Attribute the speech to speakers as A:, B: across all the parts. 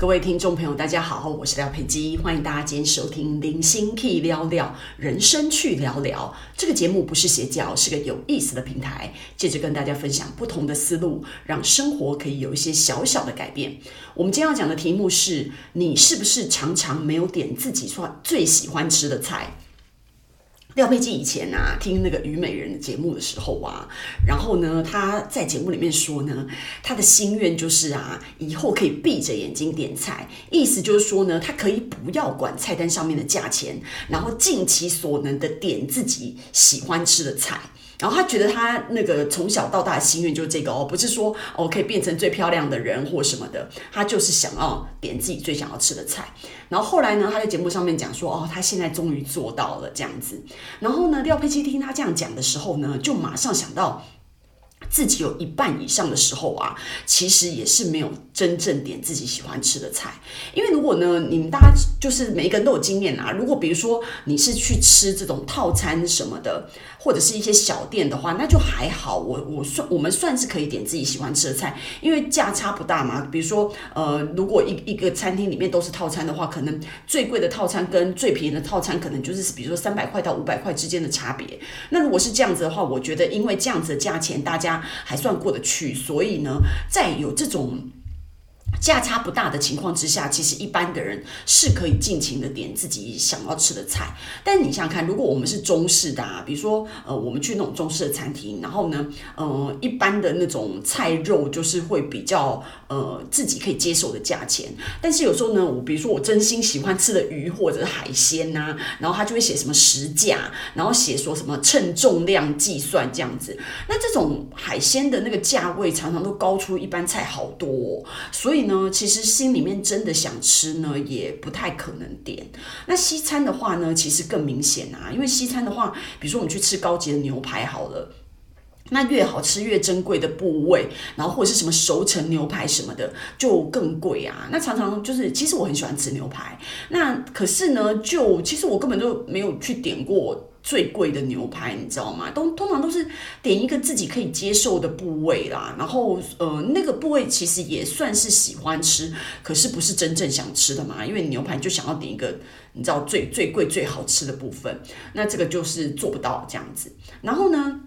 A: 各位听众朋友，大家好，我是廖佩基，欢迎大家今天收听《零星 K 聊聊人生去聊聊》这个节目，不是邪教，是个有意思的平台，借着跟大家分享不同的思路，让生活可以有一些小小的改变。我们今天要讲的题目是：你是不是常常没有点自己说最喜欢吃的菜？廖佩基以前啊，听那个虞美人的节目的时候啊，然后呢，她在节目里面说呢，她的心愿就是啊，以后可以闭着眼睛点菜，意思就是说呢，她可以不要管菜单上面的价钱，然后尽其所能的点自己喜欢吃的菜。然后他觉得他那个从小到大的心愿就是这个哦，不是说哦可以变成最漂亮的人或什么的，他就是想要点自己最想要吃的菜。然后后来呢，他在节目上面讲说哦，他现在终于做到了这样子。然后呢，廖佩琪听他这样讲的时候呢，就马上想到。自己有一半以上的时候啊，其实也是没有真正点自己喜欢吃的菜。因为如果呢，你们大家就是每一个人都有经验啊。如果比如说你是去吃这种套餐什么的，或者是一些小店的话，那就还好。我我算我们算是可以点自己喜欢吃的菜，因为价差不大嘛。比如说呃，如果一一个餐厅里面都是套餐的话，可能最贵的套餐跟最便宜的套餐可能就是比如说三百块到五百块之间的差别。那如果是这样子的话，我觉得因为这样子的价钱，大家。还算过得去，所以呢，在有这种。价差不大的情况之下，其实一般的人是可以尽情的点自己想要吃的菜。但你想想看，如果我们是中式的啊，比如说呃，我们去那种中式的餐厅，然后呢，呃，一般的那种菜肉就是会比较呃自己可以接受的价钱。但是有时候呢，我比如说我真心喜欢吃的鱼或者是海鲜呐、然后他就会写什么实价，然后写说什么称重量计算这样子。那这种海鲜的那个价位常常都高出一般菜好多，所以呢。呢，其实心里面真的想吃呢，也不太可能点。那西餐的话呢，其实更明显啊，因为西餐的话，比如说我们去吃高级的牛排好了，那越好吃越珍贵的部位，然后或者是什么熟成牛排什么的，就更贵啊。那常常就是，其实我很喜欢吃牛排，那可是呢，就其实我根本就没有去点过。最贵的牛排，你知道吗？都通常都是点一个自己可以接受的部位啦，然后呃，那个部位其实也算是喜欢吃，可是不是真正想吃的嘛。因为牛排就想要点一个你知道最最贵最好吃的部分，那这个就是做不到这样子。然后呢，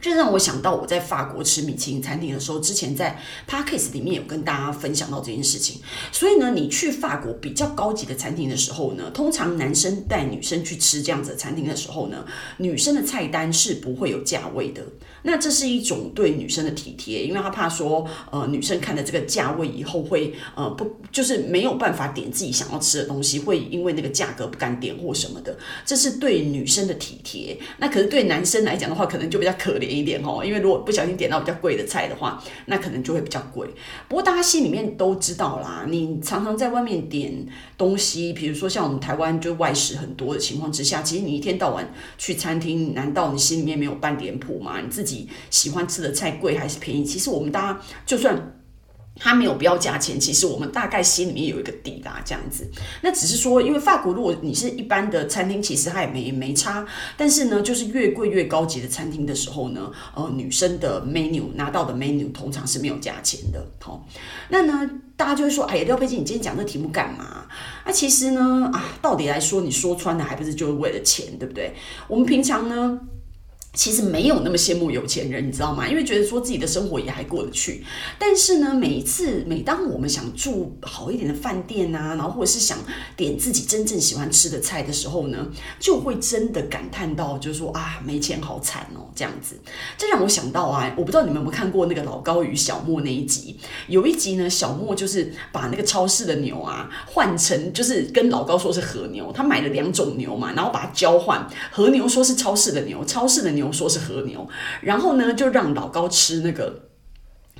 A: 这让我想到我在法国吃米其林餐厅的时候，之前在 Podcast 里面有跟大家分享到这件事情。所以呢，你去法国比较高级的餐厅的时候呢，通常男生带女生去吃这样子的餐厅的时候呢，女生的菜单是不会有价位的。那这是一种对女生的体贴，因为他怕说，呃，女生看了这个价位以后会，呃，不，就是没有办法点自己想要吃的东西，会因为那个价格不敢点或什么的。这是对女生的体贴。那可是对男生来讲的话，可能就比较可怜。一点哦，因为如果不小心点到比较贵的菜的话，那可能就会比较贵。不过大家心里面都知道啦，你常常在外面点东西，比如说像我们台湾就外食很多的情况之下，其实你一天到晚去餐厅，难道你心里面没有半点谱吗？你自己喜欢吃的菜贵还是便宜？其实我们大家就算。他没有标价钱，其实我们大概心里面有一个底啦，这样子。那只是说，因为法国如果你是一般的餐厅，其实它也没没差。但是呢，就是越贵越高级的餐厅的时候呢，呃，女生的 menu 拿到的 menu 通常是没有价钱的。好、那呢，大家就会说，哎呀，廖佩基，你今天讲这题目干嘛？那、啊、其实呢，啊，到底来说，你说穿了还不是就是为了钱，对不对？我们平常呢。其实没有那么羡慕有钱人，你知道吗？因为觉得说自己的生活也还过得去。但是呢，每一次每当我们想住好一点的饭店啊，然后或者是想点自己真正喜欢吃的菜的时候呢，就会真的感叹到，就是说啊，没钱好惨哦，这样子。这让我想到啊，我不知道你们有没有看过那个老高与小莫那一集。有一集呢，小莫就是把那个超市的牛啊换成，就是跟老高说是和牛，他买了两种牛嘛，然后把它交换，和牛说是超市的牛，超市的牛。牛说是和牛，然后呢，就让老高吃那个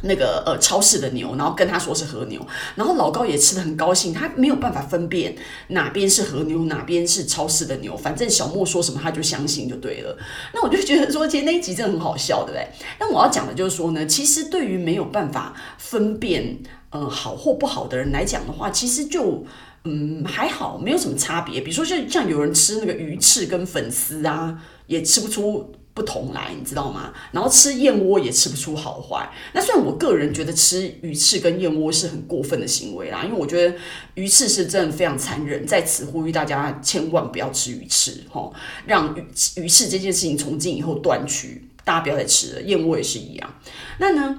A: 那个呃超市的牛，然后跟他说是和牛，然后老高也吃得很高兴，他没有办法分辨哪边是和牛，哪边是超市的牛，反正小莫说什么他就相信就对了。那我就觉得说，其实那一集真的很好笑，对不对？但我要讲的就是说呢，其实对于没有办法分辨呃好或不好的人来讲的话，其实就嗯还好，没有什么差别。比如说像像有人吃那个鱼翅跟粉丝啊，也吃不出。不同来，你知道吗？然后吃燕窝也吃不出好坏。那虽然我个人觉得吃鱼翅跟燕窝是很过分的行为啦，因为我觉得鱼翅是真的非常残忍，在此呼吁大家千万不要吃鱼翅，吼，让鱼鱼翅这件事情从今以后断去，大家不要再吃了。燕窝也是一样。那呢？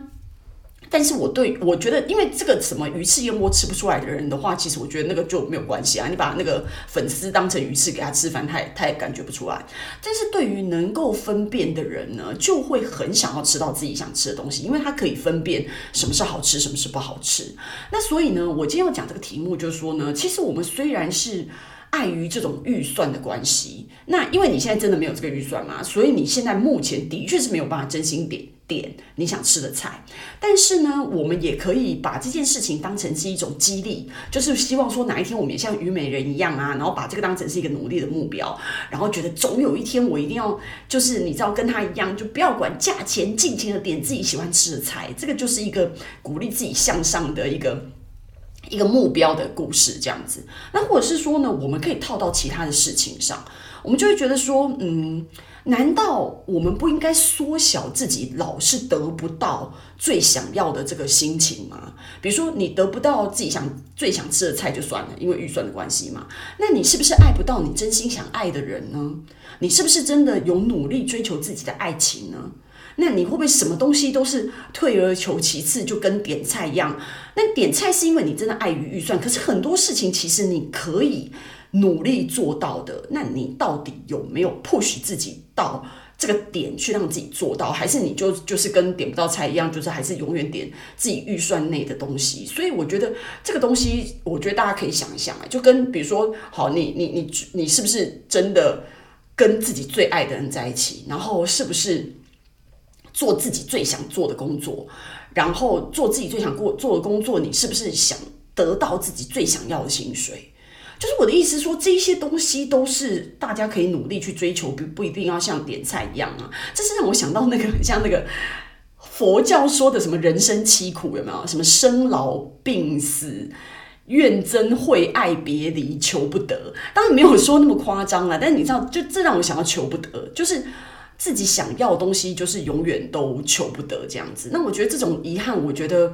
A: 但是我对我觉得，因为这个什么鱼翅燕窝吃不出来的人的话，其实我觉得那个就没有关系啊。你把那个粉丝当成鱼翅给他吃饭，他也他也感觉不出来。但是对于能够分辨的人呢，就会很想要吃到自己想吃的东西，因为他可以分辨什么是好吃，什么是不好吃。那所以呢，我今天要讲这个题目，就是说呢，其实我们虽然是。碍于这种预算的关系，那因为你现在真的没有这个预算嘛，所以你现在目前的确是没有办法真心点点你想吃的菜。但是呢，我们也可以把这件事情当成是一种激励，就是希望说哪一天我们也像虞美人一样啊，然后把这个当成是一个努力的目标，然后觉得总有一天我一定要，就是你知道跟他一样，就不要管价钱，尽情的点自己喜欢吃的菜。这个就是一个鼓励自己向上的一个。一个目标的故事这样子，那或者是说呢，我们可以套到其他的事情上，我们就会觉得说，嗯，难道我们不应该缩小自己老是得不到最想要的这个心情吗？比如说，你得不到自己想最想吃的菜就算了，因为预算的关系嘛，那你是不是爱不到你真心想爱的人呢？你是不是真的有努力追求自己的爱情呢？那你会不会什么东西都是退而求其次，就跟点菜一样？那点菜是因为你真的碍于预算，可是很多事情其实你可以努力做到的。那你到底有没有 push 自己到这个点去让自己做到？还是你就就是跟点不到菜一样，就是还是永远点自己预算内的东西？所以我觉得这个东西，我觉得大家可以想一想啊，就跟比如说，好，你你你你是不是真的跟自己最爱的人在一起？然后是不是？做自己最想做的工作，然后做自己最想过做的工作，你是不是想得到自己最想要的薪水？就是我的意思说，这些东西都是大家可以努力去追求，不不一定要像点菜一样啊。这是让我想到那个很像那个佛教说的什么人生七苦，有没有？什么生老病死、怨憎会爱别离、求不得。当然没有说那么夸张啦，但是你知道，就这让我想到求不得，就是。自己想要的东西，就是永远都求不得这样子。那我觉得这种遗憾，我觉得，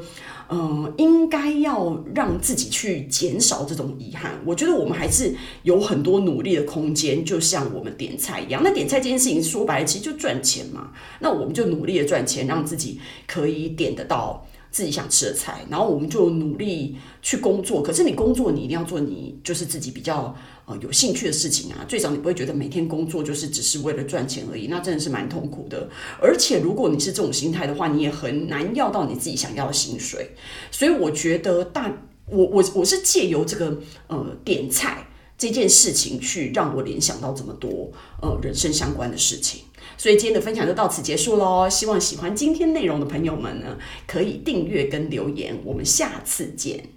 A: 嗯、应该要让自己去减少这种遗憾。我觉得我们还是有很多努力的空间，就像我们点菜一样。那点菜这件事情说白了，其实就赚钱嘛。那我们就努力的赚钱，让自己可以点得到自己想吃的菜，然后我们就努力去工作。可是你工作，你一定要做你就是自己比较。呃，有兴趣的事情啊，最少你不会觉得每天工作就是只是为了赚钱而已，那真的是蛮痛苦的。而且如果你是这种心态的话，你也很难要到你自己想要的薪水。所以我觉得大，我我我是借由这个呃点菜这件事情去让我联想到这么多呃人生相关的事情。所以今天的分享就到此结束喽。希望喜欢今天内容的朋友们呢，可以订阅跟留言。我们下次见。